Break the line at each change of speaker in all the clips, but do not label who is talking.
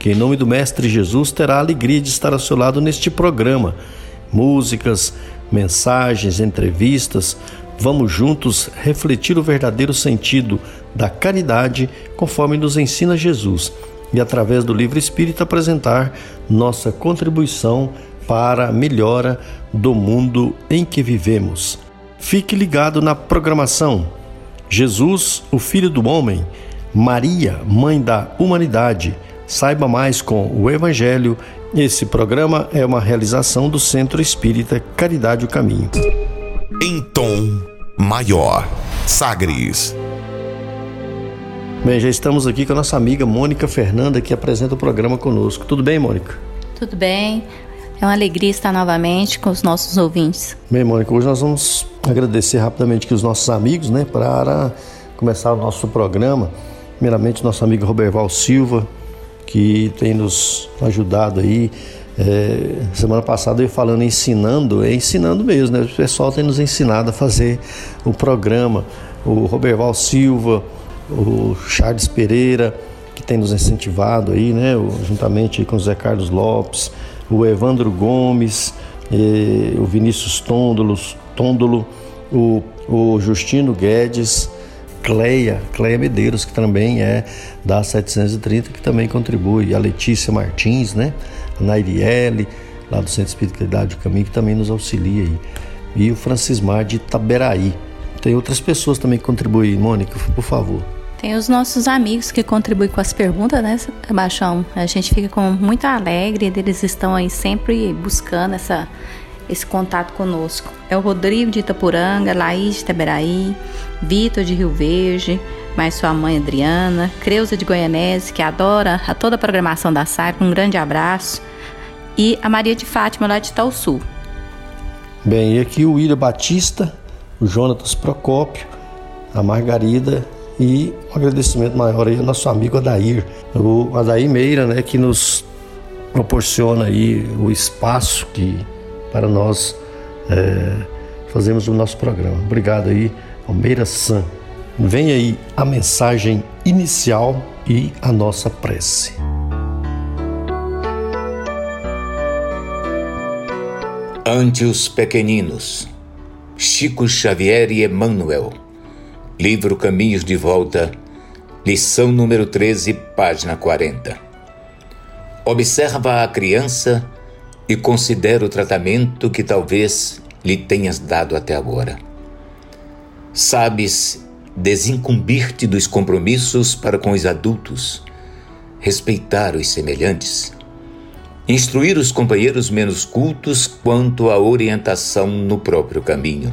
que em nome do Mestre Jesus terá a alegria de estar ao seu lado neste programa. Músicas, mensagens, entrevistas, vamos juntos refletir o verdadeiro sentido da caridade conforme nos ensina Jesus e através do livro espírita apresentar nossa contribuição para a melhora do mundo em que vivemos. Fique ligado na programação. Jesus, o Filho do Homem, Maria, Mãe da Humanidade. Saiba mais com o Evangelho. Esse programa é uma realização do Centro Espírita Caridade o Caminho.
Em tom maior, Sagres.
Bem, já estamos aqui com a nossa amiga Mônica Fernanda, que apresenta o programa conosco. Tudo bem, Mônica?
Tudo bem. É uma alegria estar novamente com os nossos ouvintes.
Bem, Mônica, hoje nós vamos agradecer rapidamente aqui os nossos amigos, né, para começar o nosso programa. Primeiramente, nosso amigo Roberval Silva, que tem nos ajudado aí. É, semana passada eu falando ensinando, é ensinando mesmo, né? O pessoal tem nos ensinado a fazer o programa. O Roberval Silva, o Charles Pereira, que tem nos incentivado aí, né, juntamente com o Zé Carlos Lopes, o Evandro Gomes, o Vinícius Tôndolos, Tôndolo, o, o Justino Guedes, Cleia, Cleia Medeiros, que também é da 730, que também contribui, a Letícia Martins, né, a Nairiele, lá do Centro Espírita Idade do Caminho, que também nos auxilia aí, e o Francismar de Itaberaí. Tem outras pessoas também que contribuem, Mônica, por favor.
Tem os nossos amigos que contribuem com as perguntas, né, Baixão? A gente fica com muito alegre, eles estão aí sempre buscando essa, esse contato conosco. É o Rodrigo de Itapuranga, Laís de Itaberaí, Vitor de Rio Verde, mais sua mãe Adriana, Creuza de Goianese, que adora a toda a programação da SAI, um grande abraço, e a Maria de Fátima, lá de Itaú Sul.
Bem, e aqui o William Batista, o Jonatas Procópio, a Margarida e um agradecimento maior aí ao nosso amigo Adair, o Adair Meira, né, que nos proporciona aí o espaço que para nós é, fazemos o nosso programa. Obrigado aí, Almeida San. Vem aí a mensagem inicial e a nossa prece.
Ante os pequeninos, Chico Xavier e Emmanuel. Livro Caminhos de Volta, lição número 13, página 40. Observa a criança e considera o tratamento que talvez lhe tenhas dado até agora. Sabes desincumbir-te dos compromissos para com os adultos, respeitar os semelhantes, instruir os companheiros menos cultos quanto à orientação no próprio caminho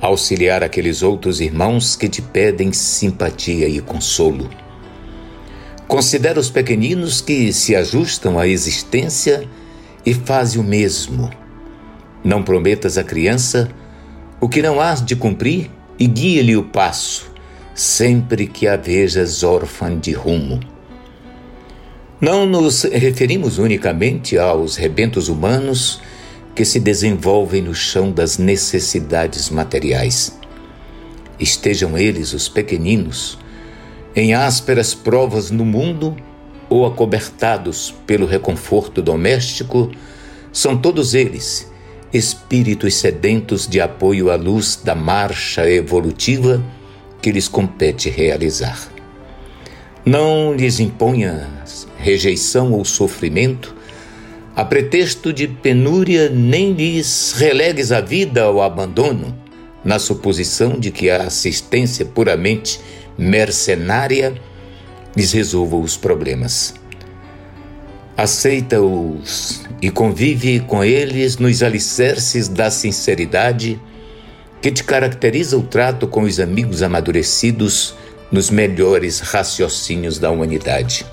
auxiliar aqueles outros irmãos que te pedem simpatia e consolo. Considera os pequeninos que se ajustam à existência e faze o mesmo. Não prometas à criança o que não has de cumprir e guia-lhe o passo, sempre que a vejas órfã de rumo. Não nos referimos unicamente aos rebentos humanos que se desenvolvem no chão das necessidades materiais. Estejam eles, os pequeninos, em ásperas provas no mundo ou acobertados pelo reconforto doméstico, são todos eles espíritos sedentos de apoio à luz da marcha evolutiva que lhes compete realizar. Não lhes imponha rejeição ou sofrimento a pretexto de penúria, nem lhes relegues a vida ao abandono, na suposição de que a assistência puramente mercenária lhes resolva os problemas. Aceita-os e convive com eles nos alicerces da sinceridade que te caracteriza o trato com os amigos amadurecidos nos melhores raciocínios da humanidade.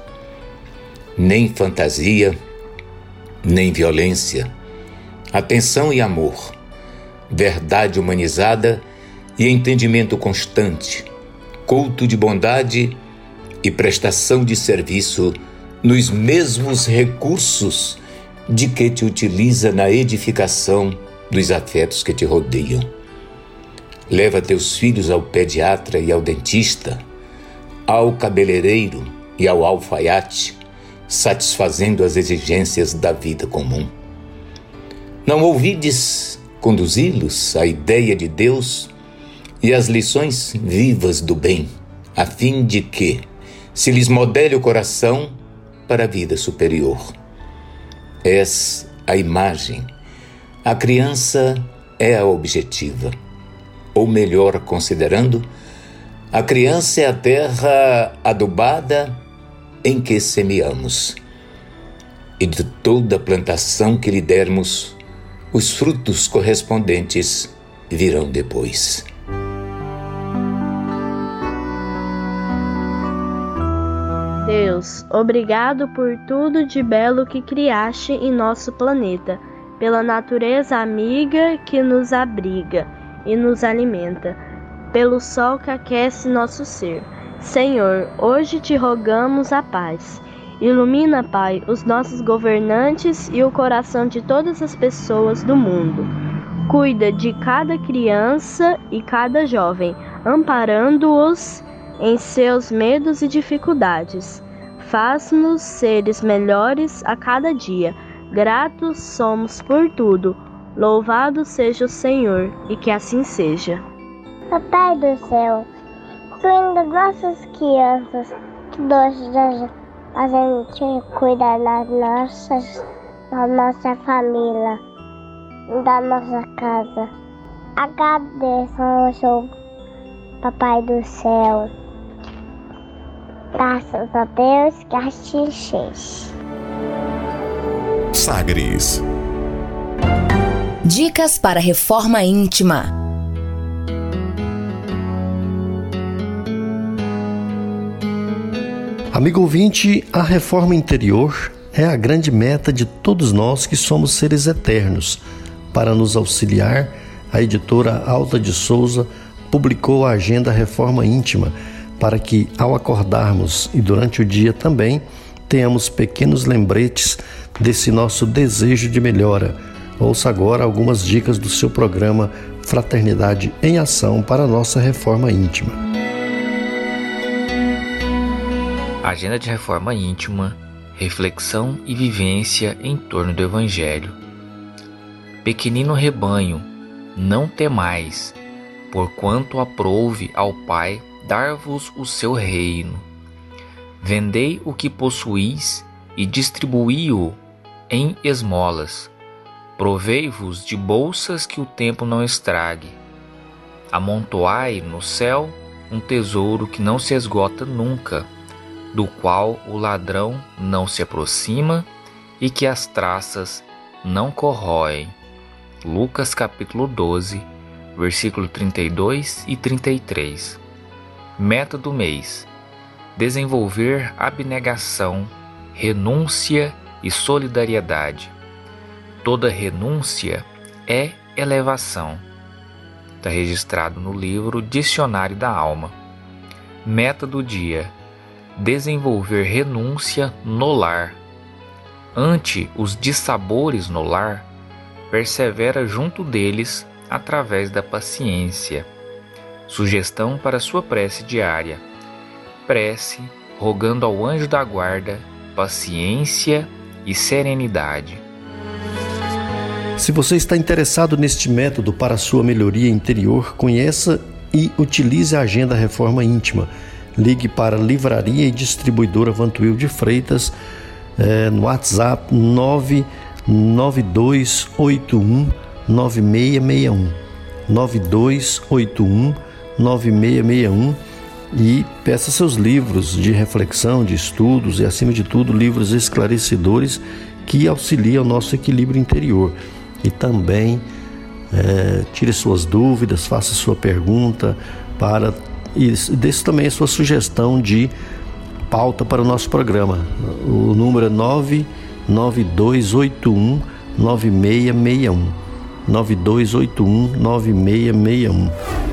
nem fantasia, nem violência, atenção e amor, verdade humanizada e entendimento constante, culto de bondade e prestação de serviço nos mesmos recursos de que te utiliza na edificação dos afetos que te rodeiam. Leva teus filhos ao pediatra e ao dentista, ao cabeleireiro e ao alfaiate, satisfazendo as exigências da vida comum. Não ouvides conduzi-los à ideia de Deus e às lições vivas do bem, a fim de que se lhes modele o coração para a vida superior. És a imagem, a criança é a objetiva. Ou melhor, considerando, a criança é a terra adubada em que semeamos. E de toda plantação que lhe dermos, os frutos correspondentes virão depois.
Deus, obrigado por tudo de belo que criaste em nosso planeta, pela natureza amiga que nos abriga e nos alimenta, pelo sol que aquece nosso ser. Senhor, hoje te rogamos a paz. Ilumina, Pai, os nossos governantes e o coração de todas as pessoas do mundo. Cuida de cada criança e cada jovem, amparando-os em seus medos e dificuldades. Faz-nos seres melhores a cada dia. Gratos somos por tudo. Louvado seja o Senhor, e que assim seja.
Papai do céu, cuida nossas crianças, que nós a gente cuida das nossas, da nossa família, da nossa casa. Agradeço ao Papai do céu. Graças a Deus que seja.
Sagres.
Dicas para reforma íntima.
Amigo ouvinte, a reforma interior é a grande meta de todos nós que somos seres eternos. Para nos auxiliar, a editora Alta de Souza publicou a agenda Reforma Íntima para que, ao acordarmos e durante o dia também, tenhamos pequenos lembretes desse nosso desejo de melhora. Ouça agora algumas dicas do seu programa Fraternidade em Ação para nossa reforma íntima.
Agenda de reforma íntima, reflexão e vivência em torno do Evangelho. Pequenino rebanho, não temais, porquanto aprouve ao Pai dar-vos o seu reino. Vendei o que possuís e distribuí-o em esmolas. Provei-vos de bolsas que o tempo não estrague. Amontoai no céu um tesouro que não se esgota nunca, do qual o ladrão não se aproxima e que as traças não corroem. Lucas capítulo 12, versículo 32 e 33. Meta do mês: desenvolver abnegação, renúncia e solidariedade. Toda renúncia é elevação. Está registrado no livro Dicionário da Alma. Meta do dia: desenvolver renúncia no lar. Ante os dissabores no lar, persevera junto deles através da paciência. Sugestão para sua prece diária: prece rogando ao anjo da guarda paciência e serenidade.
Se você está interessado neste método para sua melhoria interior, conheça e utilize a Agenda Reforma Íntima. Ligue para Livraria e Distribuidora Vantuil de Freitas é, no WhatsApp 99281 9661 9281 9661 e peça seus livros de reflexão, de estudos e, acima de tudo, livros esclarecedores que auxiliam o nosso equilíbrio interior. E também é, tire suas dúvidas, faça sua pergunta para e deixe também a sua sugestão de pauta para o nosso programa. O número é 99281 9661. 9281 9661.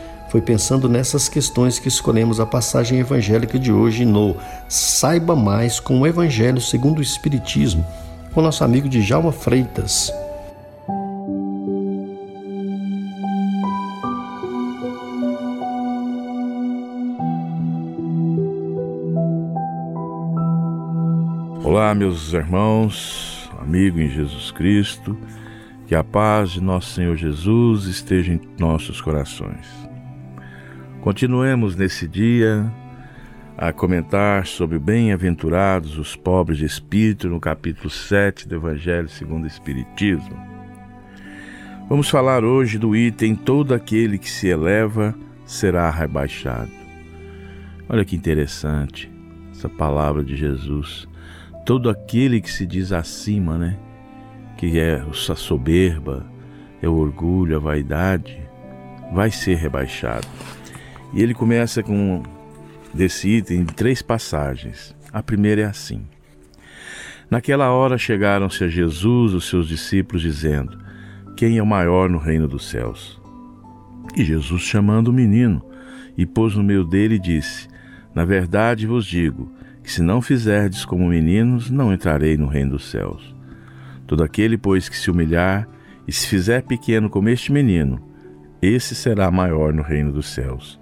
Foi pensando nessas questões que escolhemos a passagem evangélica de hoje no Saiba Mais com o Evangelho segundo o Espiritismo, com nosso amigo Djalma Freitas.
Olá, meus irmãos, amigo em Jesus Cristo, que a paz de nosso Senhor Jesus esteja em nossos corações. Continuemos nesse dia a comentar sobre bem-aventurados os pobres de espírito no capítulo 7 do Evangelho segundo o Espiritismo. Vamos falar hoje do item todo aquele que se eleva será rebaixado. Olha que interessante essa palavra de Jesus todo aquele que se diz acima, né? Que é a soberba, é o orgulho, a vaidade, vai ser rebaixado. E ele começa com desse item três passagens. A primeira é assim: Naquela hora chegaram-se a Jesus os seus discípulos, dizendo: Quem é o maior no reino dos céus? E Jesus, chamando o menino, e pôs no meio dele, disse: Na verdade vos digo que se não fizerdes como meninos, não entrarei no reino dos céus. Todo aquele, pois, que se humilhar e se fizer pequeno como este menino, esse será maior no reino dos céus.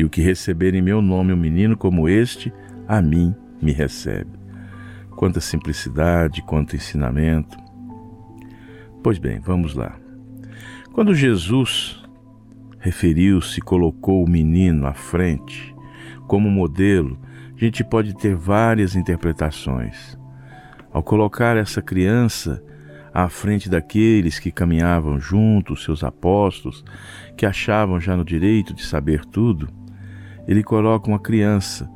E o que receber em meu nome um menino como este, a mim me recebe. Quanta simplicidade, quanto ensinamento. Pois bem, vamos lá. Quando Jesus referiu-se, colocou o menino à frente como modelo a gente pode ter várias interpretações. Ao colocar essa criança à frente daqueles que caminhavam juntos, seus apóstolos, que achavam já no direito de saber tudo, ele coloca uma criança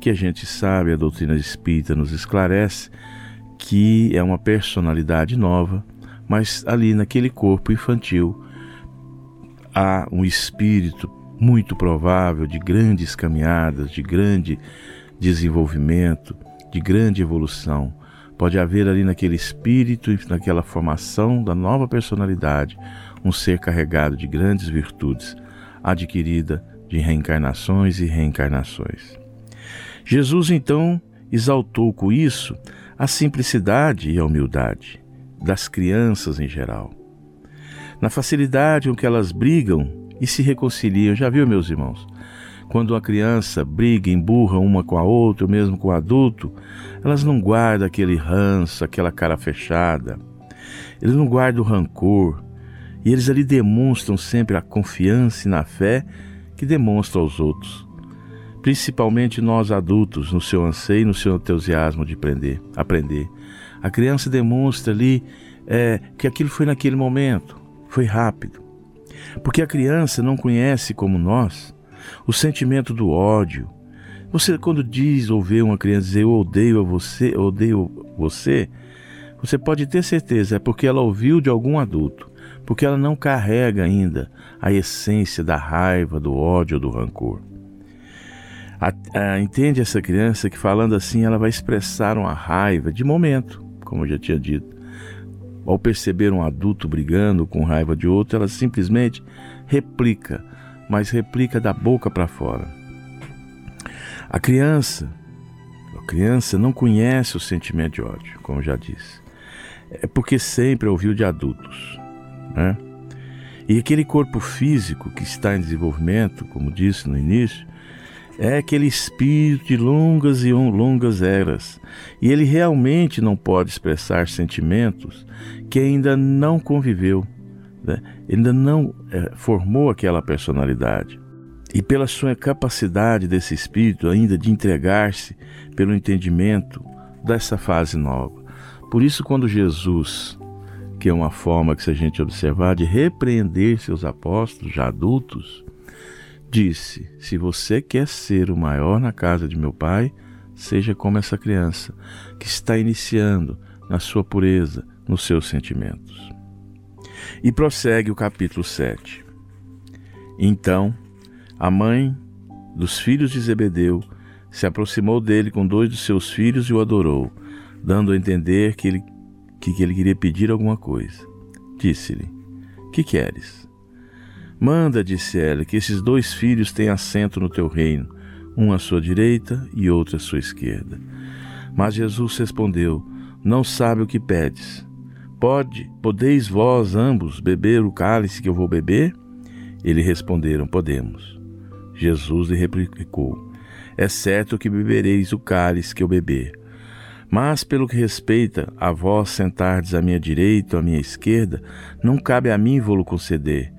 que a gente sabe, a doutrina espírita nos esclarece, que é uma personalidade nova, mas ali naquele corpo infantil há um espírito muito provável de grandes caminhadas, de grande desenvolvimento, de grande evolução. Pode haver ali naquele espírito, naquela formação da nova personalidade, um ser carregado de grandes virtudes, adquirida de reencarnações e reencarnações. Jesus então exaltou com isso a simplicidade e a humildade das crianças em geral. Na facilidade com que elas brigam e se reconciliam, já viu, meus irmãos? Quando uma criança briga, emburra uma com a outra, mesmo com o adulto, elas não guardam aquele ranço, aquela cara fechada. Eles não guardam o rancor. E eles ali demonstram sempre a confiança e na fé que demonstram aos outros. Principalmente nós adultos, no seu anseio no seu entusiasmo de aprender. aprender. A criança demonstra ali é, que aquilo foi naquele momento, foi rápido. Porque a criança não conhece como nós o sentimento do ódio. Você, quando diz ou vê uma criança dizer eu odeio a você, eu odeio você, você pode ter certeza, é porque ela ouviu de algum adulto, porque ela não carrega ainda a essência da raiva, do ódio, do rancor. A, a, entende essa criança que falando assim ela vai expressar uma raiva de momento, como eu já tinha dito. Ao perceber um adulto brigando com raiva de outro, ela simplesmente replica mas replica da boca para fora. A criança, a criança não conhece o sentimento de ódio, como já disse. É porque sempre ouviu de adultos, né? E aquele corpo físico que está em desenvolvimento, como disse no início, é aquele espírito de longas e longas eras. E ele realmente não pode expressar sentimentos que ainda não conviveu né? ainda não é, formou aquela personalidade. E pela sua capacidade desse espírito ainda de entregar-se pelo entendimento dessa fase nova. Por isso, quando Jesus que é uma forma que, se a gente observar, de repreender seus apóstolos, já adultos, disse: Se você quer ser o maior na casa de meu pai, seja como essa criança que está iniciando na sua pureza, nos seus sentimentos. E prossegue o capítulo 7. Então, a mãe dos filhos de Zebedeu se aproximou dele com dois de seus filhos e o adorou, dando a entender que ele, que, ele queria pedir alguma coisa. Disse-lhe: Que queres? Manda, disse ela, que esses dois filhos tenham assento no teu reino, um à sua direita e outro à sua esquerda. Mas Jesus respondeu: Não sabe o que pedes. Pode, podeis vós ambos beber o cálice que eu vou beber? Eles responderam: Podemos. Jesus lhe replicou: É certo que bebereis o cálice que eu beber. Mas, pelo que respeita a vós sentardes à minha direita ou à minha esquerda, não cabe a mim vou-lo conceder.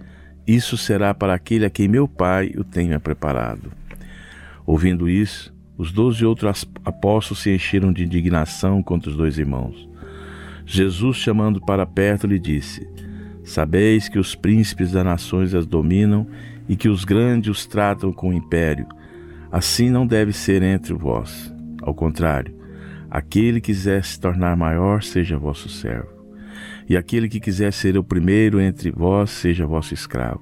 Isso será para aquele a quem meu Pai o tenha preparado. Ouvindo isso, os doze outros apóstolos se encheram de indignação contra os dois irmãos. Jesus, chamando para perto, lhe disse: Sabeis que os príncipes das nações as dominam e que os grandes os tratam com império. Assim não deve ser entre vós. Ao contrário, aquele que quiser se tornar maior, seja vosso servo e aquele que quiser ser o primeiro entre vós seja vosso escravo.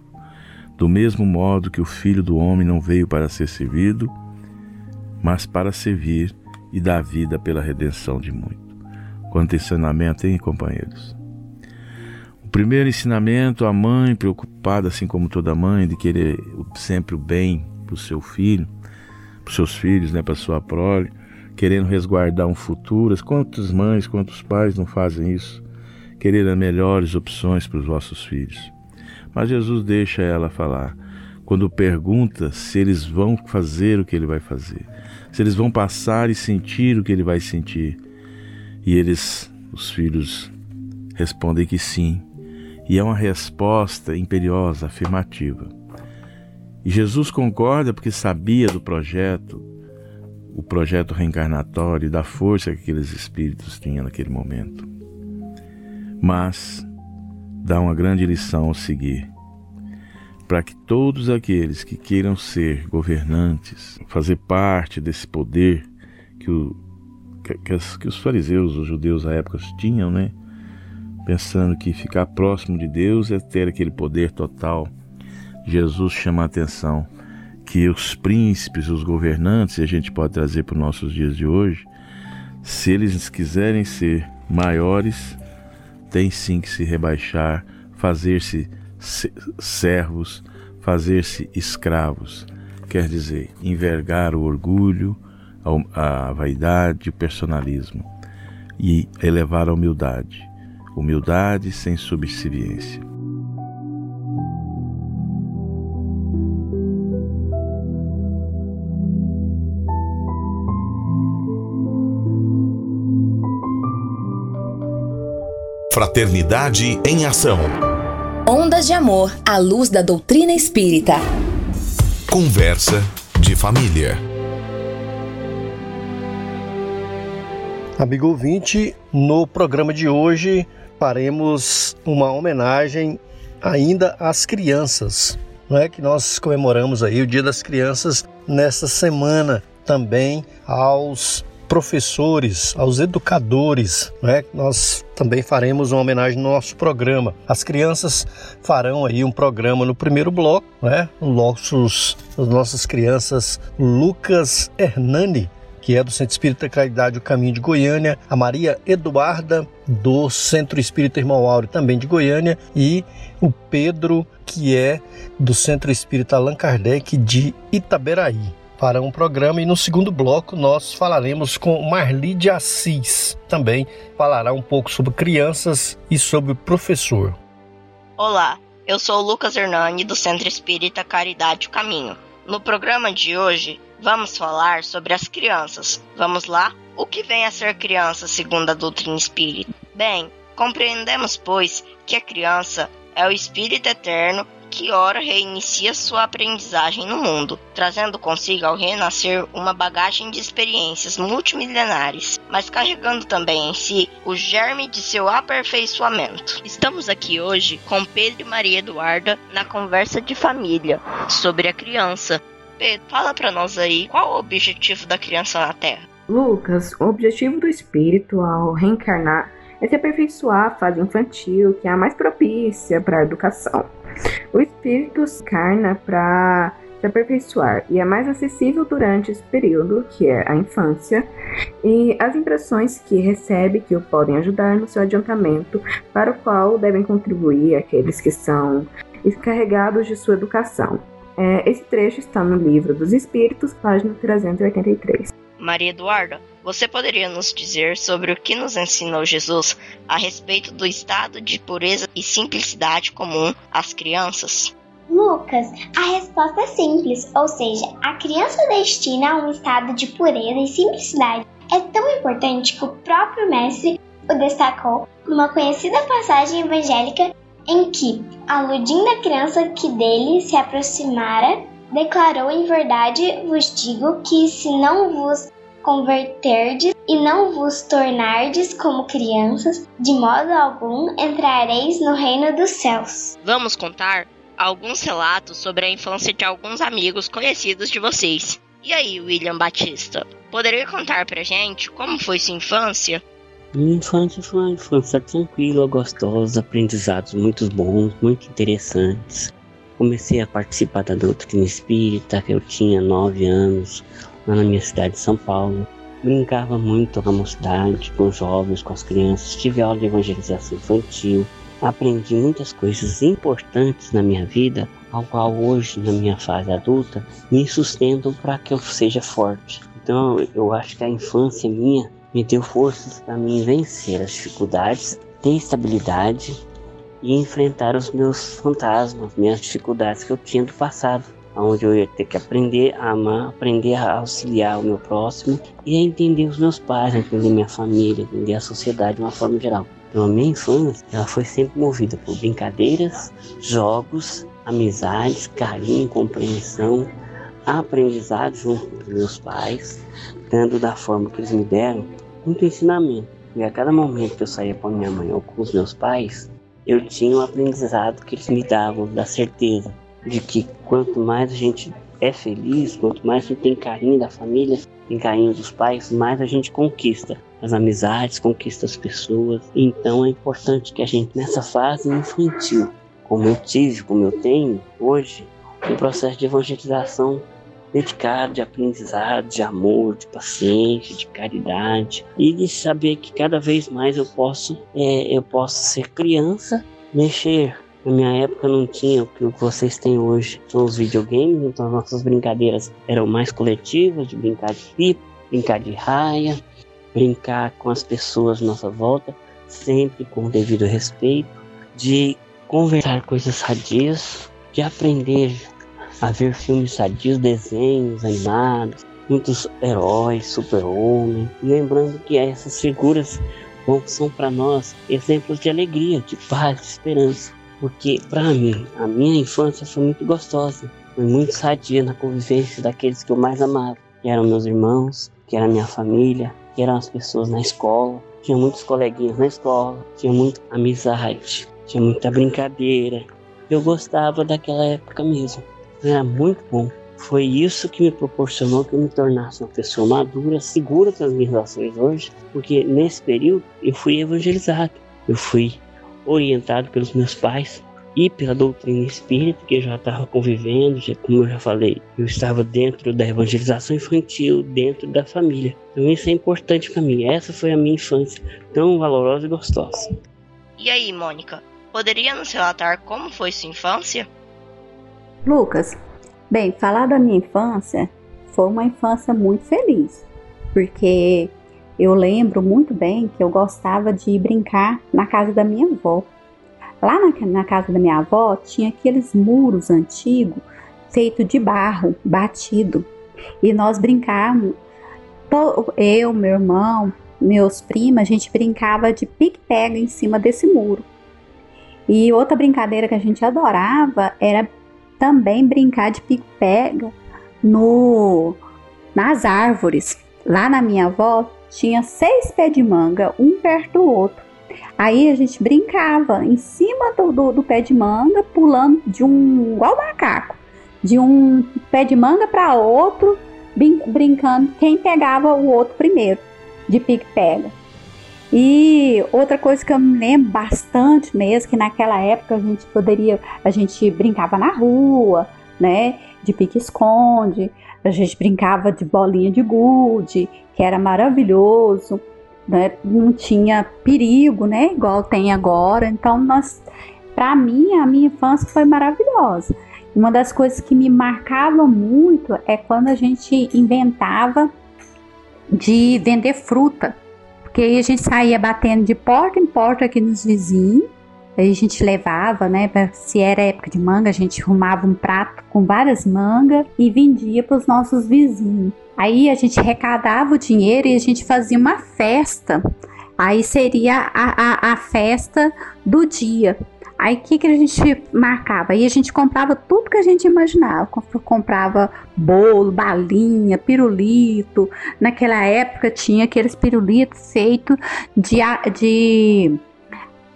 Do mesmo modo que o Filho do Homem não veio para ser servido, mas para servir e dar vida pela redenção de muitos. Quanto ensinamento, hein, companheiros? O primeiro ensinamento, a mãe preocupada, assim como toda mãe, de querer sempre o bem para o seu filho, para os seus filhos, né, para sua prole, querendo resguardar um futuro. Quantas mães, quantos pais não fazem isso? querer as melhores opções para os vossos filhos. Mas Jesus deixa ela falar. Quando pergunta se eles vão fazer o que ele vai fazer, se eles vão passar e sentir o que ele vai sentir. E eles, os filhos, respondem que sim. E é uma resposta imperiosa, afirmativa. E Jesus concorda porque sabia do projeto, o projeto reencarnatório e da força que aqueles espíritos tinham naquele momento mas dá uma grande lição a seguir. Para que todos aqueles que queiram ser governantes, fazer parte desse poder que, o, que, que, que os fariseus, os judeus à época tinham, né? Pensando que ficar próximo de Deus é ter aquele poder total. Jesus chama a atenção que os príncipes, os governantes, e a gente pode trazer para os nossos dias de hoje, se eles quiserem ser maiores, tem sim que se rebaixar, fazer-se servos, fazer-se escravos. Quer dizer, envergar o orgulho, a vaidade, o personalismo e elevar a humildade. Humildade sem subserviência.
Fraternidade em Ação.
Ondas de Amor à luz da doutrina espírita.
Conversa de família.
Amigo ouvinte, no programa de hoje faremos uma homenagem ainda às crianças. Não é que nós comemoramos aí o Dia das Crianças nesta semana também aos professores, aos educadores, né? Nós também faremos uma homenagem no nosso programa. As crianças farão aí um programa no primeiro bloco, né? Nossos, as nossas crianças Lucas Hernani, que é do Centro Espírita Caridade O Caminho de Goiânia, a Maria Eduarda, do Centro Espírita Irmão Áureo, também de Goiânia, e o Pedro, que é do Centro Espírita Allan Kardec, de Itaberaí para um programa e no segundo bloco nós falaremos com Marli de Assis. Também falará um pouco sobre crianças e sobre o professor.
Olá, eu sou Lucas Hernani do Centro Espírita Caridade o Caminho. No programa de hoje vamos falar sobre as crianças. Vamos lá? O que vem a ser criança segundo a doutrina espírita? Bem, compreendemos, pois, que a criança é o espírito eterno que ora reinicia sua aprendizagem no mundo, trazendo consigo ao renascer uma bagagem de experiências multimilenares, mas carregando também em si o germe de seu aperfeiçoamento. Estamos aqui hoje com Pedro e Maria Eduarda na conversa de família sobre a criança. Pedro, fala para nós aí qual o objetivo da criança na Terra.
Lucas, o objetivo do espírito ao reencarnar é se aperfeiçoar a fase infantil, que é a mais propícia para a educação. O espírito encarna para se aperfeiçoar e é mais acessível durante esse período, que é a infância, e as impressões que recebe que o podem ajudar no seu adiantamento, para o qual devem contribuir aqueles que são encarregados de sua educação. É, esse trecho está no Livro dos Espíritos, página 383.
Maria Eduarda, você poderia nos dizer sobre o que nos ensinou Jesus a respeito do estado de pureza e simplicidade comum às crianças?
Lucas, a resposta é simples, ou seja, a criança destina a um estado de pureza e simplicidade. É tão importante que o próprio mestre o destacou numa conhecida passagem evangélica em que, aludindo à criança que dele se aproximara, declarou em verdade vos digo que se não vos converterdes e não vos tornardes como crianças, de modo algum entrareis no reino dos céus.
Vamos contar alguns relatos sobre a infância de alguns amigos conhecidos de vocês. E aí, William Batista, poderia contar pra gente como foi sua infância?
Minha infância foi uma infância tranquila, gostosa, aprendizados muito bons, muito interessantes. Comecei a participar da doutrina espírita, que eu tinha 9 anos, lá na minha cidade de São Paulo. Brincava muito na mocidade, com os jovens, com as crianças, tive aula de evangelização infantil, aprendi muitas coisas importantes na minha vida, ao qual hoje, na minha fase adulta, me sustentam para que eu seja forte. Então eu acho que a infância minha me deu forças para mim vencer as dificuldades, ter estabilidade e enfrentar os meus fantasmas, minhas dificuldades que eu tinha do passado onde eu ia ter que aprender a amar, aprender a auxiliar o meu próximo e a entender os meus pais, entender minha família, entender a sociedade de uma forma geral. Então a minha infância ela foi sempre movida por brincadeiras, jogos, amizades, carinho, compreensão, aprendizado junto com meus pais, dando da forma que eles me deram muito ensinamento. E a cada momento que eu saía com a minha mãe ou com os meus pais, eu tinha um aprendizado que eles me davam da certeza de que quanto mais a gente é feliz, quanto mais gente tem carinho da família, tem carinho dos pais, mais a gente conquista as amizades, conquista as pessoas. Então é importante que a gente, nessa fase infantil, como eu tive, como eu tenho hoje, um processo de evangelização dedicado, de aprendizado, de amor, de paciência, de caridade e de saber que cada vez mais eu posso, é, eu posso ser criança, mexer na minha época não tinha o que vocês têm hoje, são os videogames, então as nossas brincadeiras eram mais coletivas, de brincar de pipa, brincar de raia, brincar com as pessoas à nossa volta, sempre com o devido respeito, de conversar coisas sadias, de aprender a ver filmes sadios, desenhos animados, muitos heróis, super-homem, lembrando que essas figuras são para nós exemplos de alegria, de paz, de esperança porque para mim a minha infância foi muito gostosa, foi muito sadia na convivência daqueles que eu mais amava, que eram meus irmãos, que era minha família, que eram as pessoas na escola. Tinha muitos coleguinhas na escola, tinha muita amizade, tinha muita brincadeira. Eu gostava daquela época mesmo, era muito bom. Foi isso que me proporcionou que eu me tornasse uma pessoa madura, segura das minhas ações hoje, porque nesse período eu fui evangelizado, eu fui orientado pelos meus pais e pela doutrina espírita que eu já estava convivendo, já, como eu já falei, eu estava dentro da evangelização infantil, dentro da família. Então isso é importante para mim. Essa foi a minha infância, tão valorosa e gostosa.
E aí, Mônica, poderia nos relatar como foi sua infância?
Lucas, bem, falar da minha infância foi uma infância muito feliz, porque eu lembro muito bem que eu gostava de brincar na casa da minha avó. Lá na, na casa da minha avó tinha aqueles muros antigos feito de barro batido e nós brincávamos. Eu, meu irmão, meus primos, a gente brincava de pique-pega em cima desse muro. E outra brincadeira que a gente adorava era também brincar de pique-pega no nas árvores. Lá na minha avó tinha seis pés de manga, um perto do outro. Aí a gente brincava em cima do, do, do pé de manga, pulando de um igual macaco, de um pé de manga para outro, brin brincando quem pegava o outro primeiro, de pique-pega. E outra coisa que eu me lembro bastante mesmo, que naquela época a gente poderia, a gente brincava na rua, né, de pique-esconde, a gente brincava de bolinha de gude, que era maravilhoso, né, não tinha perigo, né, igual tem agora. Então, nós, para mim, a minha infância foi maravilhosa. Uma das coisas que me marcava muito é quando a gente inventava de vender fruta. Porque aí a gente saía batendo de porta em porta aqui nos vizinhos. Aí a gente levava, né? Se era época de manga, a gente arrumava um prato com várias mangas e vendia para os nossos vizinhos. Aí a gente arrecadava o dinheiro e a gente fazia uma festa. Aí seria a, a, a festa do dia. Aí o que, que a gente marcava? Aí a gente comprava tudo que a gente imaginava. Comprava bolo, balinha, pirulito. Naquela época tinha aqueles pirulitos feitos de, de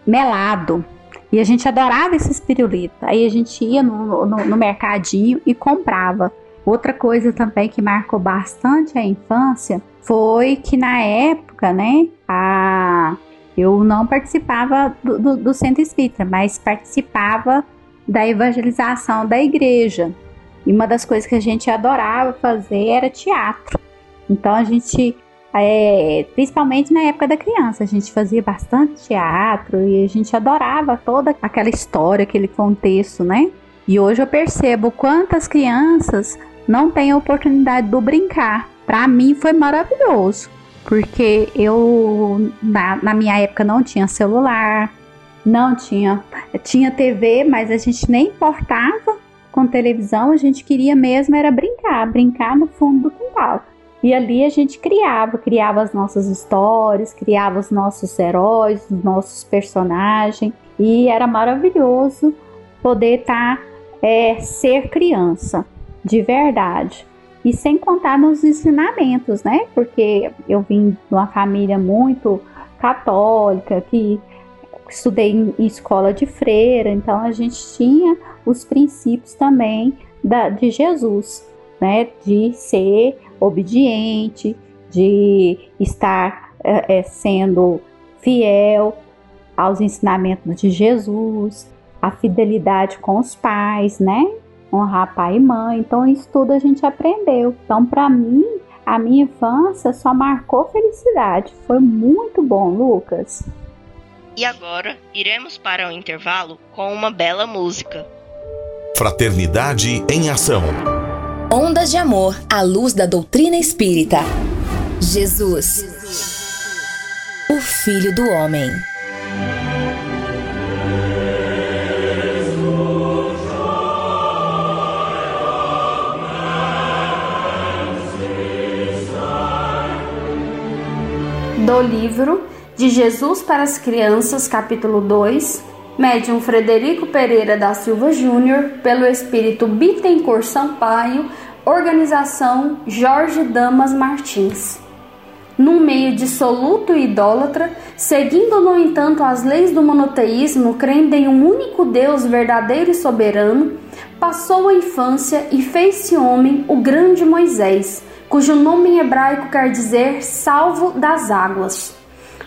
melado. E a gente adorava esses pirulitos. Aí a gente ia no, no, no mercadinho e comprava. Outra coisa também que marcou bastante a infância foi que na época, né, a eu não participava do, do, do centro espírita, mas participava da evangelização da igreja. E uma das coisas que a gente adorava fazer era teatro. Então a gente, é, principalmente na época da criança, a gente fazia bastante teatro e a gente adorava toda aquela história, aquele contexto, né? E hoje eu percebo quantas crianças não têm a oportunidade do brincar. Para mim foi maravilhoso porque eu na, na minha época não tinha celular, não tinha, tinha TV, mas a gente nem importava com televisão, a gente queria mesmo era brincar, brincar no fundo do quintal. E ali a gente criava, criava as nossas histórias, criava os nossos heróis, os nossos personagens, e era maravilhoso poder estar tá, é, ser criança, de verdade. E sem contar nos ensinamentos, né? Porque eu vim de uma família muito católica, que estudei em escola de freira, então a gente tinha os princípios também da, de Jesus, né? De ser obediente, de estar é, sendo fiel aos ensinamentos de Jesus, a fidelidade com os pais, né? Honrar pai e mãe. Então, isso tudo a gente aprendeu. Então, para mim, a minha infância só marcou felicidade. Foi muito bom, Lucas.
E agora, iremos para o intervalo com uma bela música.
Fraternidade em Ação.
Ondas de Amor à luz da doutrina espírita. Jesus, o Filho do Homem.
Do livro De Jesus para as Crianças, capítulo 2, médium Frederico Pereira da Silva Júnior, pelo espírito Bittencourt Sampaio, organização Jorge Damas Martins. Num meio dissoluto e idólatra, seguindo, no entanto, as leis do monoteísmo, crendo em um único Deus verdadeiro e soberano, passou a infância e fez-se homem o grande Moisés, cujo nome em hebraico quer dizer salvo das águas.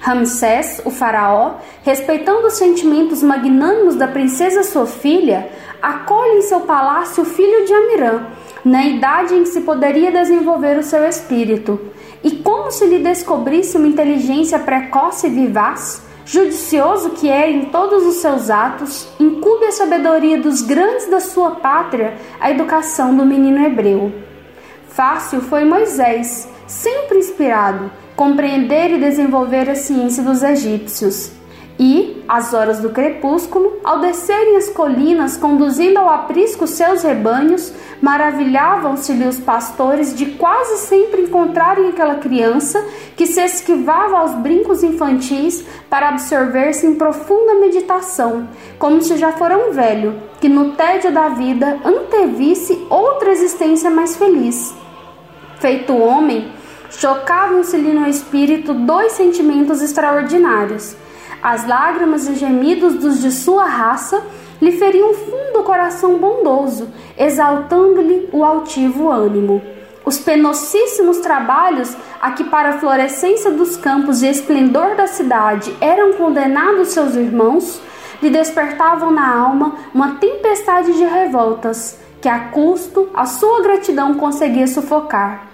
Ramsés, o faraó, respeitando os sentimentos magnânimos da princesa sua filha, acolhe em seu palácio o filho de Amirã, na idade em que se poderia desenvolver o seu espírito. E como se lhe descobrisse uma inteligência precoce e vivaz, judicioso que é em todos os seus atos, incube a sabedoria dos grandes da sua pátria a educação do menino hebreu. Fácil foi Moisés, sempre inspirado, compreender e desenvolver a ciência dos egípcios. E, às horas do crepúsculo, ao descerem as colinas, conduzindo ao aprisco seus rebanhos, maravilhavam-se-lhe os pastores de quase sempre encontrarem aquela criança que se esquivava aos brincos infantis para absorver-se em profunda meditação, como se já fora um velho, que no tédio da vida antevisse outra existência mais feliz. Feito homem, chocavam-se-lhe no espírito dois sentimentos extraordinários as lágrimas e gemidos dos de sua raça lhe feriam fundo o coração bondoso, exaltando-lhe o altivo ânimo. Os penosíssimos trabalhos a que para a florescência dos campos e esplendor da cidade eram condenados seus irmãos, lhe despertavam na alma uma tempestade de revoltas, que a custo a sua gratidão conseguia sufocar.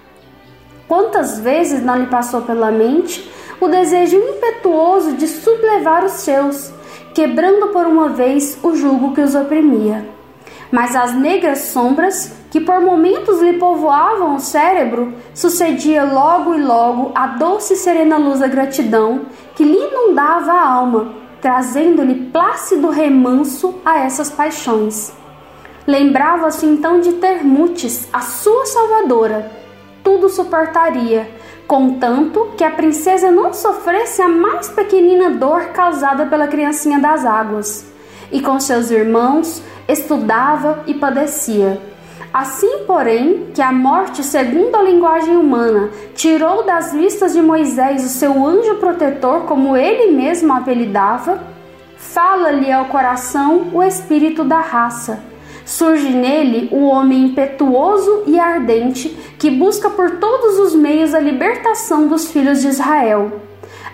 Quantas vezes não lhe passou pela mente o desejo impetuoso de sublevar os seus, quebrando por uma vez o jugo que os oprimia. Mas as negras sombras, que por momentos lhe povoavam o cérebro, sucedia logo e logo a doce e serena luz da gratidão que lhe inundava a alma, trazendo-lhe plácido remanso a essas paixões. Lembrava-se então de Termutes, a sua salvadora. Tudo suportaria, contanto que a princesa não sofresse a mais pequenina dor causada pela criancinha das águas. E com seus irmãos estudava e padecia. Assim, porém, que a morte, segundo a linguagem humana, tirou das vistas de Moisés o seu anjo protetor, como ele mesmo apelidava, fala-lhe ao coração o espírito da raça Surge nele o homem impetuoso e ardente que busca por todos os meios a libertação dos filhos de Israel.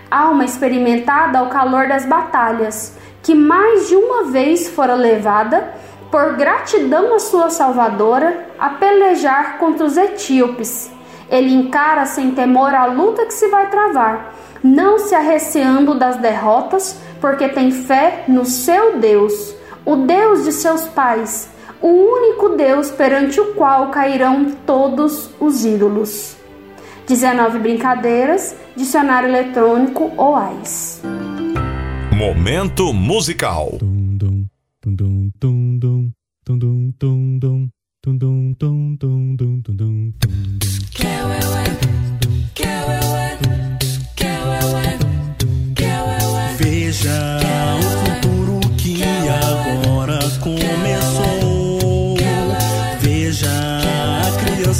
Alma experimentada ao calor das batalhas, que mais de uma vez fora levada, por gratidão à sua salvadora, a pelejar contra os etíopes. Ele encara sem temor a luta que se vai travar, não se arreceando das derrotas, porque tem fé no seu Deus, o Deus de seus pais, o único Deus perante o qual cairão todos os ídolos. 19 brincadeiras, dicionário eletrônico OAIS.
Momento musical.
Veja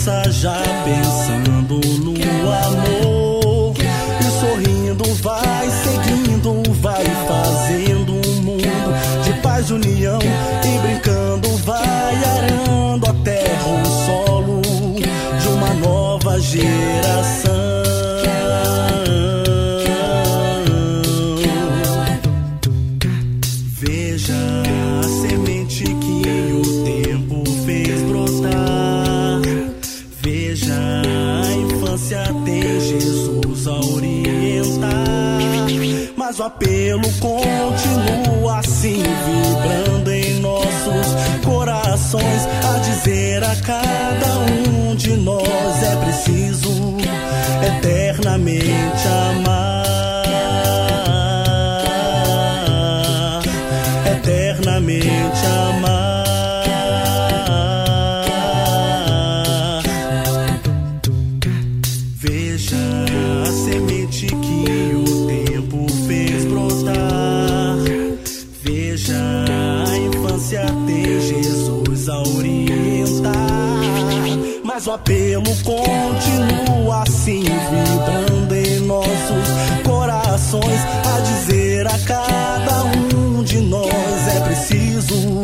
criança já pensando o apelo continua assim, vibrando em nossos corações. A dizer a cada um de nós é preciso eternamente amar. Continua assim, vibrando em nossos corações. A dizer a cada um de nós é preciso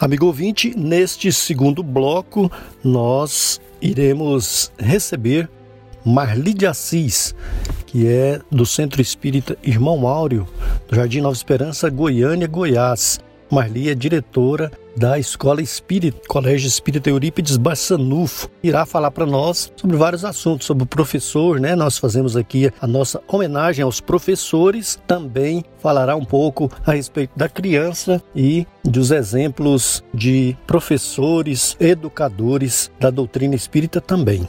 Amigo ouvinte, neste segundo bloco nós iremos receber Marli de Assis, que é do Centro Espírita Irmão Áureo, do Jardim Nova Esperança, Goiânia, Goiás. Marli é diretora da Escola Espírita, Colégio Espírita Eurípides Barçanufo. Irá falar para nós sobre vários assuntos, sobre o professor, né? Nós fazemos aqui a nossa homenagem aos professores. Também falará um pouco a respeito da criança e dos exemplos de professores, educadores da doutrina espírita também.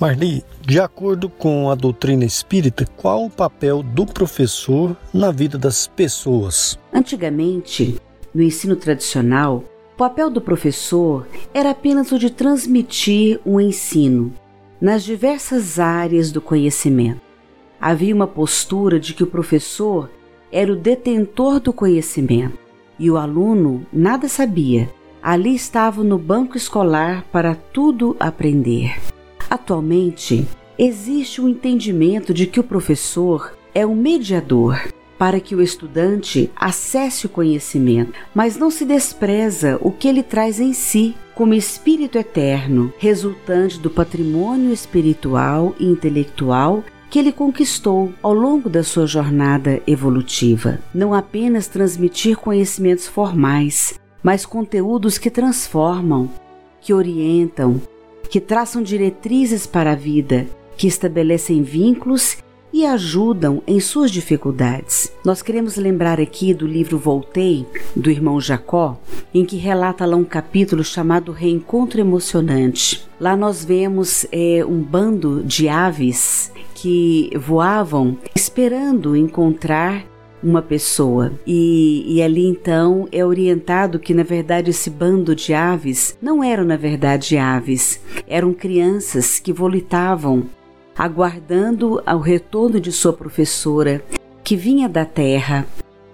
Marli, de acordo com a doutrina espírita, qual o papel do professor na vida das pessoas?
Antigamente, no ensino tradicional, o papel do professor era apenas o de transmitir um ensino nas diversas áreas do conhecimento. Havia uma postura de que o professor era o detentor do conhecimento e o aluno nada sabia. Ali estava no banco escolar para tudo aprender. Atualmente, existe o um entendimento de que o professor é um mediador para que o estudante acesse o conhecimento, mas não se despreza o que ele traz em si como espírito eterno, resultante do patrimônio espiritual e intelectual que ele conquistou ao longo da sua jornada evolutiva. Não apenas transmitir conhecimentos formais, mas conteúdos que transformam, que orientam, que traçam diretrizes para a vida, que estabelecem vínculos e ajudam em suas dificuldades. Nós queremos lembrar aqui do livro Voltei, do irmão Jacó, em que relata lá um capítulo chamado Reencontro Emocionante. Lá nós vemos é, um bando de aves que voavam esperando encontrar uma pessoa. E, e, ali então é orientado que na verdade esse bando de aves não eram na verdade aves, eram crianças que volitavam aguardando ao retorno de sua professora que vinha da terra.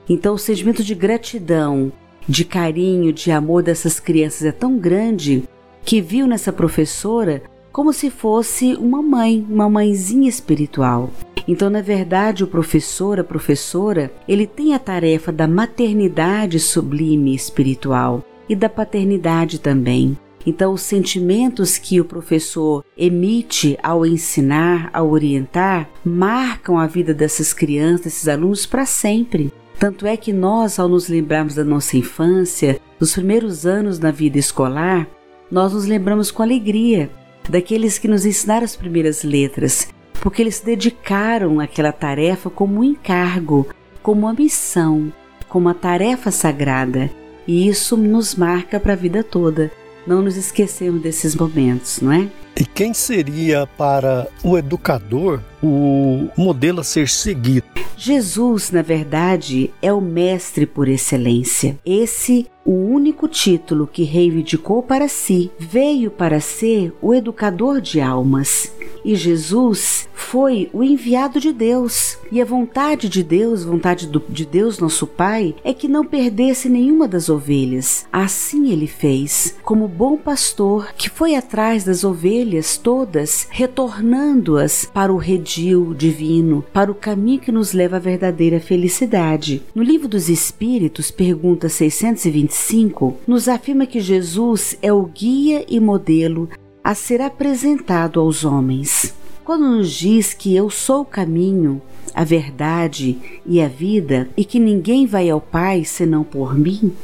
Então o sentimento de gratidão, de carinho, de amor dessas crianças é tão grande que viu nessa professora como se fosse uma mãe, uma mãezinha espiritual. Então, na verdade, o professor, a professora, ele tem a tarefa da maternidade sublime espiritual e da paternidade também. Então, os sentimentos que o professor emite ao ensinar, ao orientar, marcam a vida dessas crianças, desses alunos para sempre. Tanto é que nós, ao nos lembrarmos da nossa infância, dos primeiros anos na vida escolar, nós nos lembramos com alegria daqueles que nos ensinaram as primeiras letras, porque eles se dedicaram àquela tarefa como um encargo, como uma missão, como uma tarefa sagrada. E isso nos marca para a vida toda. Não nos esquecemos desses momentos, não é?
E quem seria para o educador o modelo a ser seguido?
Jesus, na verdade, é o mestre por excelência. Esse o único título que reivindicou para si, veio para ser o educador de almas. E Jesus foi o enviado de Deus. E a vontade de Deus, vontade do, de Deus, nosso Pai, é que não perdesse nenhuma das ovelhas. Assim ele fez, como bom pastor que foi atrás das ovelhas todas, retornando-as para o redil divino, para o caminho que nos leva à verdadeira felicidade. No livro dos Espíritos, pergunta 625, nos afirma que Jesus é o guia e modelo a ser apresentado aos homens. quando nos diz que eu sou o caminho, a verdade e a vida e que ninguém vai ao Pai senão por mim,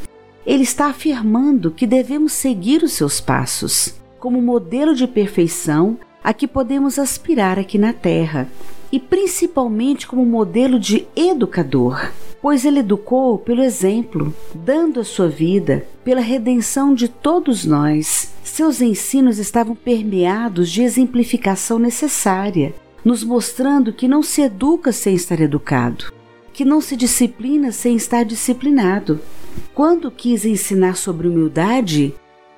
ele está afirmando que devemos seguir os seus passos como modelo de perfeição a que podemos aspirar aqui na Terra e principalmente como modelo de educador, pois ele educou pelo exemplo, dando a sua vida pela redenção de todos nós. Seus ensinos estavam permeados de exemplificação necessária, nos mostrando que não se educa sem estar educado, que não se disciplina sem estar disciplinado. Quando quis ensinar sobre humildade,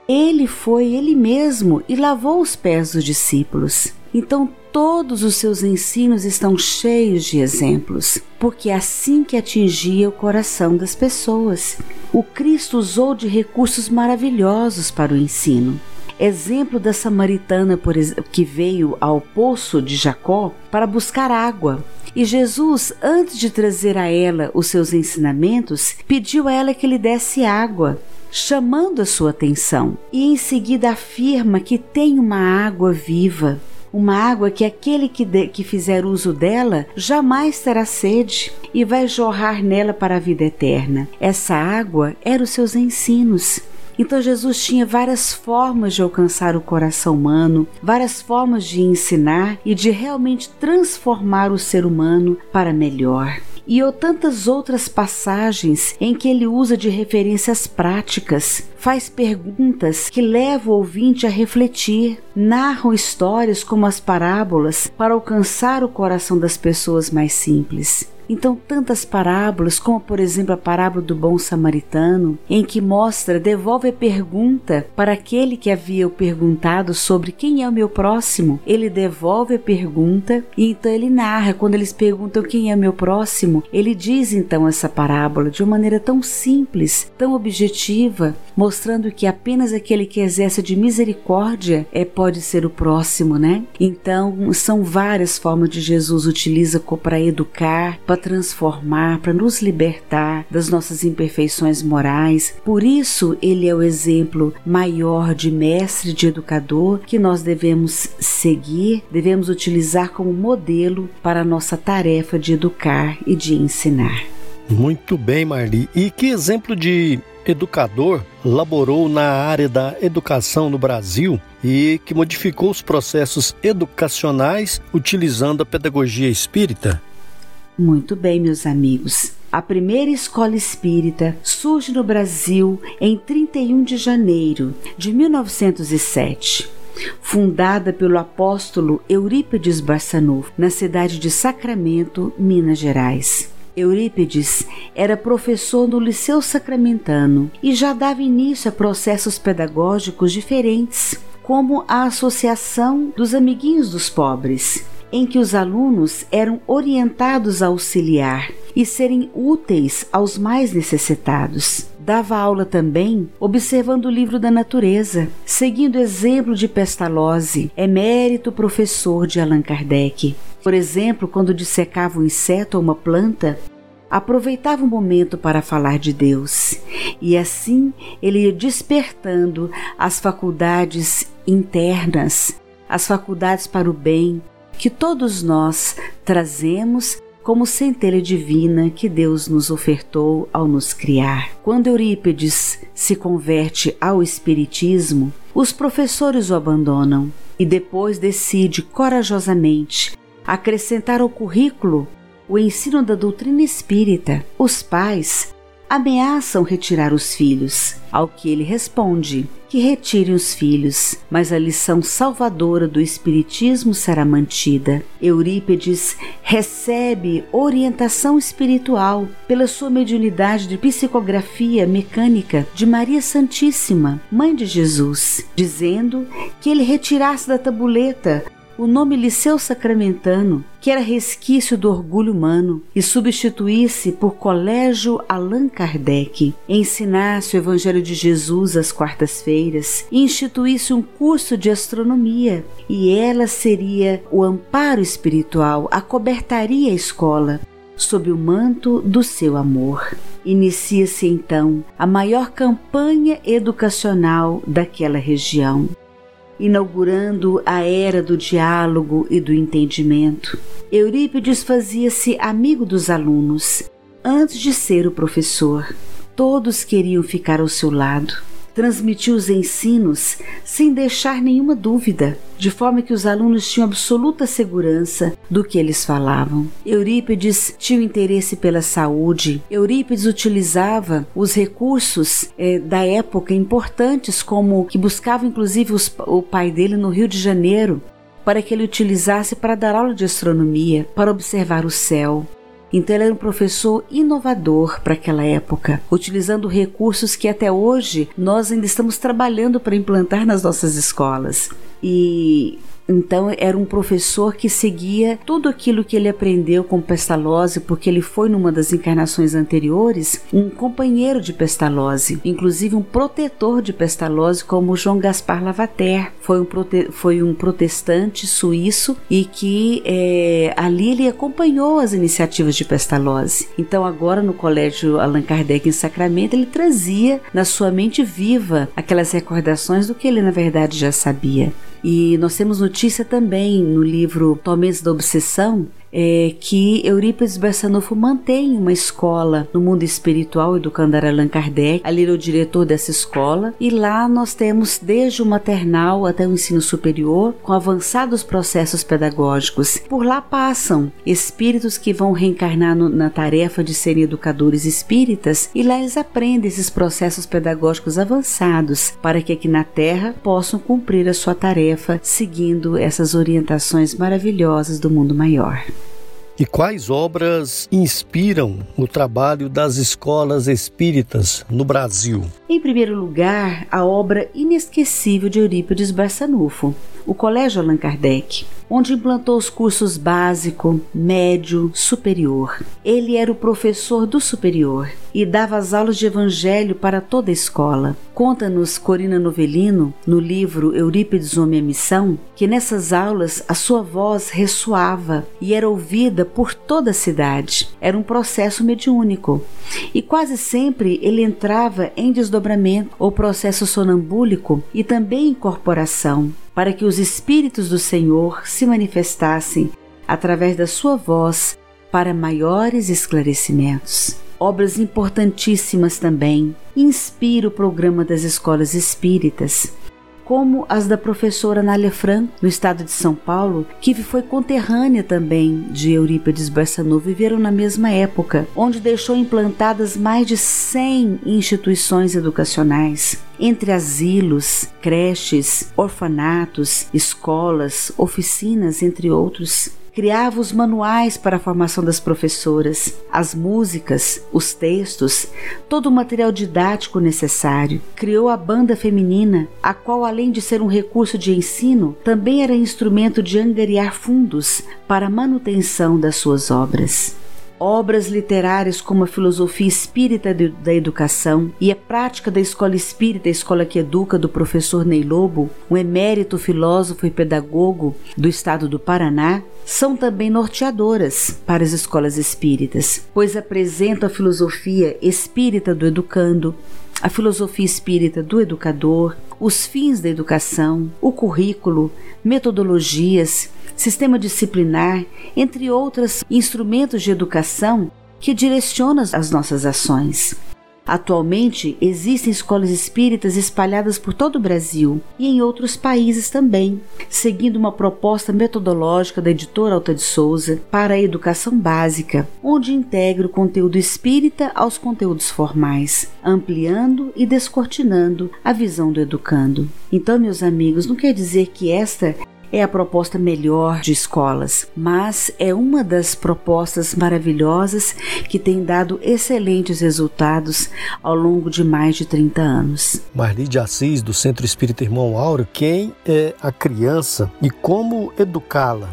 ele foi ele mesmo e lavou os pés dos discípulos. Então todos os seus ensinos estão cheios de exemplos, porque é assim que atingia o coração das pessoas. O Cristo usou de recursos maravilhosos para o ensino. Exemplo da samaritana por que veio ao poço de Jacó para buscar água. E Jesus, antes de trazer a ela os seus ensinamentos, pediu a ela que lhe desse água chamando a sua atenção, e em seguida afirma que tem uma água viva uma água que aquele que, de, que fizer uso dela jamais terá sede e vai jorrar nela para a vida eterna. Essa água era os seus ensinos. Então Jesus tinha várias formas de alcançar o coração humano, várias formas de ensinar e de realmente transformar o ser humano para melhor e ou tantas outras passagens em que ele usa de referências práticas, faz perguntas que levam o ouvinte a refletir, narram histórias como as parábolas para alcançar o coração das pessoas mais simples. Então, tantas parábolas, como por exemplo a parábola do bom samaritano, em que mostra, devolve a pergunta para aquele que havia perguntado sobre quem é o meu próximo. Ele devolve a pergunta e então ele narra. Quando eles perguntam quem é o meu próximo, ele diz então essa parábola de uma maneira tão simples, tão objetiva, mostrando que apenas aquele que exerce de misericórdia é pode ser o próximo, né? Então, são várias formas de Jesus utiliza para educar, para transformar, para nos libertar das nossas imperfeições morais. Por isso, ele é o exemplo maior de mestre, de educador que nós devemos seguir, devemos utilizar como modelo para a nossa tarefa de educar e de ensinar.
Muito bem, Marli. E que exemplo de educador laborou na área da educação no Brasil e que modificou os processos educacionais utilizando a pedagogia espírita?
Muito bem, meus amigos. A primeira escola espírita surge no Brasil em 31 de janeiro de 1907. Fundada pelo apóstolo Eurípides Barçanufo, na cidade de Sacramento, Minas Gerais. Eurípides era professor no Liceu Sacramentano e já dava início a processos pedagógicos diferentes, como a Associação dos Amiguinhos dos Pobres, em que os alunos eram orientados a auxiliar e serem úteis aos mais necessitados. Dava aula também observando o livro da natureza, seguindo o exemplo de Pestalozzi, emérito professor de Allan Kardec. Por exemplo, quando dissecava um inseto ou uma planta, aproveitava o momento para falar de Deus, e assim ele ia despertando as faculdades internas, as faculdades para o bem, que todos nós trazemos como centelha divina que Deus nos ofertou ao nos criar. Quando Eurípides se converte ao Espiritismo, os professores o abandonam e depois decide corajosamente acrescentar ao currículo o ensino da doutrina espírita. Os pais ameaçam retirar os filhos, ao que ele responde: que retirem os filhos, mas a lição salvadora do Espiritismo será mantida. Eurípides recebe orientação espiritual pela sua mediunidade de psicografia mecânica de Maria Santíssima, Mãe de Jesus, dizendo que ele retirasse da tabuleta o nome Liceu Sacramentano, que era resquício do orgulho humano, e substituísse por Colégio Allan Kardec, ensinasse o Evangelho de Jesus às quartas-feiras instituísse um curso de astronomia, e ela seria o amparo espiritual, acobertaria a escola sob o manto do seu amor. Inicia-se então a maior campanha educacional daquela região inaugurando a era do diálogo e do entendimento. Eurípides fazia-se amigo dos alunos antes de ser o professor. Todos queriam ficar ao seu lado transmitiu os ensinos sem deixar nenhuma dúvida, de forma que os alunos tinham absoluta segurança do que eles falavam. Eurípides tinha um interesse pela saúde. Eurípides utilizava os recursos eh, da época importantes, como que buscava inclusive os, o pai dele no Rio de Janeiro, para que ele utilizasse para dar aula de astronomia, para observar o céu. Então ele era um professor inovador para aquela época, utilizando recursos que até hoje nós ainda estamos trabalhando para implantar nas nossas escolas. E então era um professor que seguia tudo aquilo que ele aprendeu com Pestalozzi, porque ele foi numa das encarnações anteriores um companheiro de Pestalozzi, inclusive um protetor de Pestalozzi, como João Gaspar Lavater, foi um, prote foi um protestante suíço e que é, ali ele acompanhou as iniciativas de Pestalozzi. Então agora no Colégio Allan Kardec em Sacramento ele trazia na sua mente viva aquelas recordações do que ele na verdade já sabia. E nós temos notícia também no livro Tormentos da Obsessão é que Eurípides Barçanufo mantém uma escola no mundo espiritual educando Allan Kardec. Ali ele é o diretor dessa escola e lá nós temos desde o maternal até o ensino superior com avançados processos pedagógicos. Por lá passam espíritos que vão reencarnar no, na tarefa de serem educadores espíritas e lá eles aprendem esses processos pedagógicos avançados para que aqui na Terra possam cumprir a sua tarefa seguindo essas orientações maravilhosas do mundo maior.
E quais obras inspiram o trabalho das escolas espíritas no Brasil?
Em primeiro lugar, a obra inesquecível de Eurípides Barçanufo, o Colégio Allan Kardec, onde implantou os cursos básico, médio, superior. Ele era o professor do superior e dava as aulas de evangelho para toda a escola. Conta-nos Corina Novelino, no livro Eurípides Homem a Missão, que nessas aulas a sua voz ressoava e era ouvida por toda a cidade. Era um processo mediúnico. E quase sempre ele entrava em desdobramento ou processo sonambúlico e também incorporação para que os Espíritos do Senhor se manifestassem através da sua voz para maiores esclarecimentos. Obras importantíssimas também inspira o programa das escolas espíritas, como as da professora Nália Franco, no estado de São Paulo, que foi conterrânea também de Eurípides Barçanufo, viveram na mesma época, onde deixou implantadas mais de 100 instituições educacionais, entre asilos, creches, orfanatos, escolas, oficinas, entre outros criava os manuais para a formação das professoras, as músicas, os textos, todo o material didático necessário. Criou a banda feminina, a qual, além de ser um recurso de ensino, também era instrumento de angariar fundos para a manutenção das suas obras obras literárias como a filosofia espírita de, da educação e a prática da escola espírita, a escola que educa, do professor Ney Lobo, um emérito filósofo e pedagogo do estado do Paraná, são também norteadoras para as escolas espíritas, pois apresentam a filosofia espírita do educando, a filosofia espírita do educador, os fins da educação, o currículo, metodologias, sistema disciplinar, entre outros instrumentos de educação que direcionam as nossas ações. Atualmente, existem escolas espíritas espalhadas por todo o Brasil e em outros países também, seguindo uma proposta metodológica da editora Alta de Souza para a educação básica, onde integra o conteúdo espírita aos conteúdos formais, ampliando e descortinando a visão do educando. Então, meus amigos, não quer dizer que esta é a proposta melhor de escolas, mas é uma das propostas maravilhosas que tem dado excelentes resultados ao longo de mais de 30 anos.
Marli de Assis, do Centro Espírita Irmão Áureo, quem é a criança e como educá-la?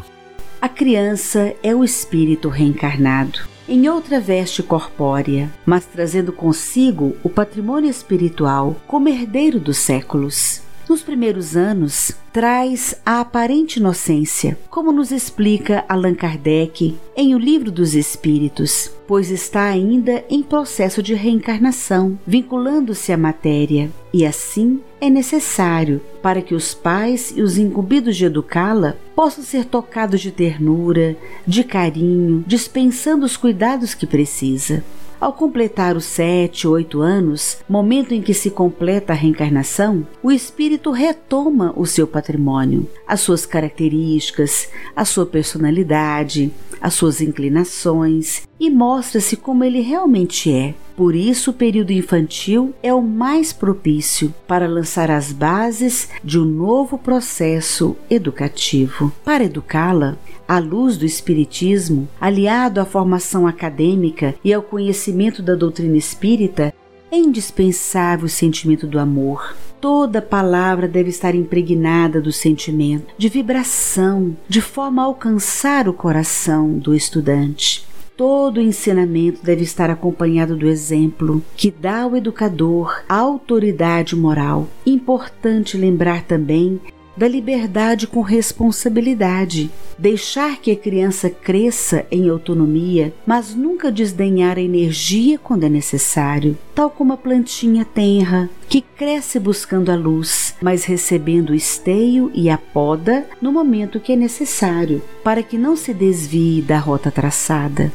A criança é o espírito reencarnado em outra veste corpórea, mas trazendo consigo o patrimônio espiritual como herdeiro dos séculos. Nos primeiros anos, traz a aparente inocência, como nos explica Allan Kardec em O Livro dos Espíritos, pois está ainda em processo de reencarnação, vinculando-se à matéria, e assim é necessário para que os pais e os incumbidos de educá-la possam ser tocados de ternura, de carinho, dispensando os cuidados que precisa. Ao completar os sete, oito anos, momento em que se completa a reencarnação, o espírito retoma o seu patrimônio, as suas características, a sua personalidade, as suas inclinações e mostra-se como ele realmente é. Por isso, o período infantil é o mais propício para lançar as bases de um novo processo educativo. Para educá-la, à luz do Espiritismo, aliado à formação acadêmica e ao conhecimento da doutrina espírita, é indispensável o sentimento do amor. Toda palavra deve estar impregnada do sentimento, de vibração, de forma a alcançar o coração do estudante. Todo ensinamento deve estar acompanhado do exemplo que dá ao educador a autoridade moral. Importante lembrar também da liberdade com responsabilidade. Deixar que a criança cresça em autonomia, mas nunca desdenhar a energia quando é necessário, tal como a plantinha tenra, que cresce buscando a luz, mas recebendo o esteio e a poda no momento que é necessário, para que não se desvie da rota traçada.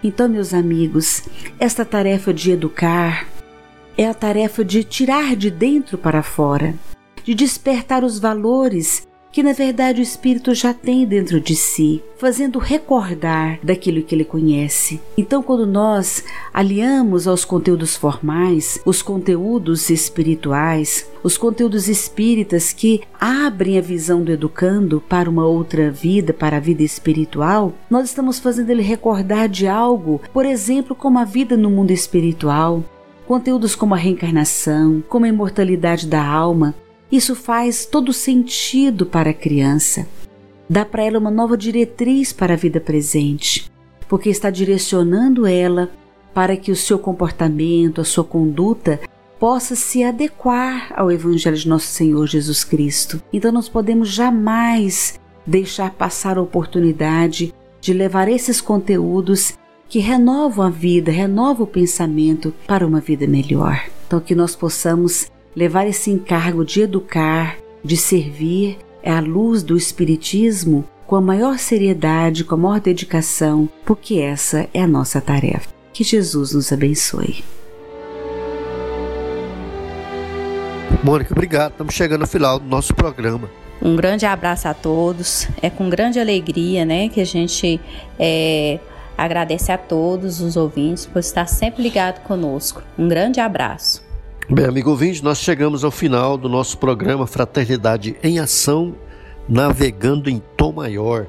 Então, meus amigos, esta tarefa de educar é a tarefa de tirar de dentro para fora de despertar os valores que na verdade o espírito já tem dentro de si, fazendo recordar daquilo que ele conhece. Então, quando nós aliamos aos conteúdos formais, os conteúdos espirituais, os conteúdos espíritas que abrem a visão do educando para uma outra vida, para a vida espiritual, nós estamos fazendo ele recordar de algo, por exemplo, como a vida no mundo espiritual, conteúdos como a reencarnação, como a imortalidade da alma, isso faz todo sentido para a criança. Dá para ela uma nova diretriz para a vida presente, porque está direcionando ela para que o seu comportamento, a sua conduta possa se adequar ao Evangelho de Nosso Senhor Jesus Cristo. Então, nós podemos jamais deixar passar a oportunidade de levar esses conteúdos que renovam a vida, renovam o pensamento para uma vida melhor. Então, que nós possamos levar esse encargo de educar, de servir, é a luz do Espiritismo com a maior seriedade, com a maior dedicação, porque essa é a nossa tarefa. Que Jesus nos abençoe.
Mônica, obrigado. Estamos chegando ao final do nosso programa.
Um grande abraço a todos. É com grande alegria, né, que a gente é, agradece a todos os ouvintes por estar sempre ligado conosco. Um grande abraço.
Bem, amigo ouvinte, nós chegamos ao final do nosso programa Fraternidade em Ação, navegando em tom maior.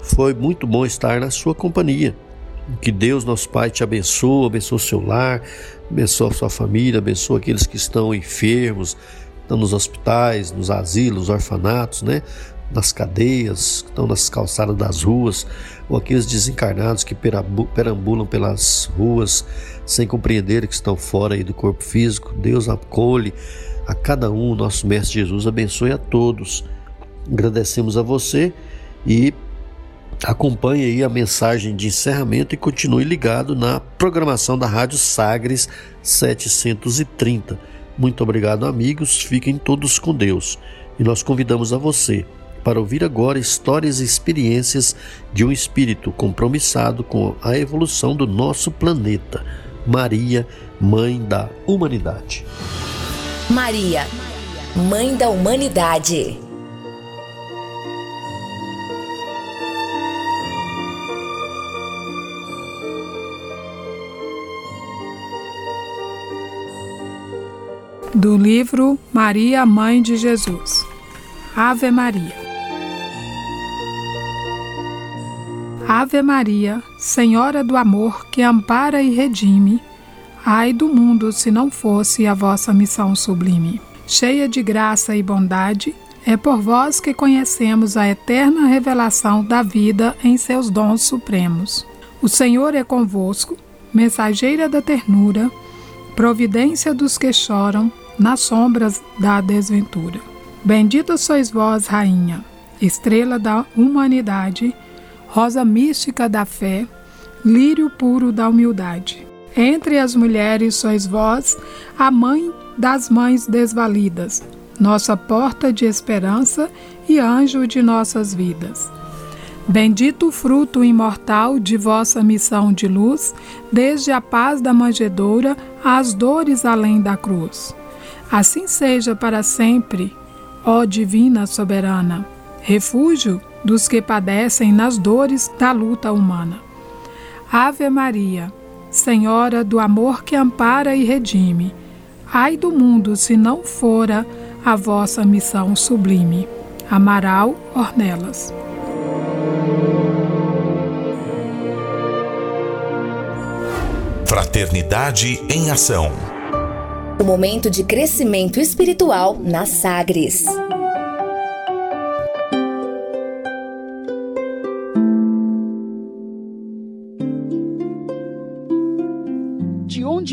Foi muito bom estar na sua companhia. Que Deus, nosso Pai, te abençoe, abençoe o seu lar, abençoe a sua família, abençoe aqueles que estão enfermos, estão nos hospitais, nos asilos, orfanatos, né? Nas cadeias, que estão nas calçadas das ruas, ou aqueles desencarnados que perambulam pelas ruas sem compreender que estão fora do corpo físico. Deus acolhe a cada um, nosso Mestre Jesus abençoe a todos. Agradecemos a você e acompanhe aí a mensagem de encerramento e continue ligado na programação da Rádio Sagres 730. Muito obrigado, amigos. Fiquem todos com Deus. E nós convidamos a você para ouvir agora histórias e experiências de um espírito compromissado com a evolução do nosso planeta. Maria, Mãe da Humanidade.
Maria, Mãe da Humanidade.
Do livro Maria, Mãe de Jesus. Ave Maria. Ave Maria, Senhora do amor que ampara e redime, ai do mundo se não fosse a vossa missão sublime. Cheia de graça e bondade, é por vós que conhecemos a eterna revelação da vida em seus dons supremos. O Senhor é convosco, mensageira da ternura, providência dos que choram nas sombras da desventura. Bendita sois vós, Rainha, estrela da humanidade, rosa mística da fé, lírio puro da humildade. Entre as mulheres sois vós, a mãe das mães desvalidas, nossa porta de esperança e anjo de nossas vidas. Bendito o fruto imortal de vossa missão de luz, desde a paz da manjedoura às dores além da cruz. Assim seja para sempre, ó Divina Soberana, refúgio dos que padecem nas dores da luta humana. Ave Maria, Senhora do amor que ampara e redime, ai do mundo se não fora a vossa missão sublime. Amaral Ornelas.
Fraternidade em Ação.
O momento de crescimento espiritual na Sagres.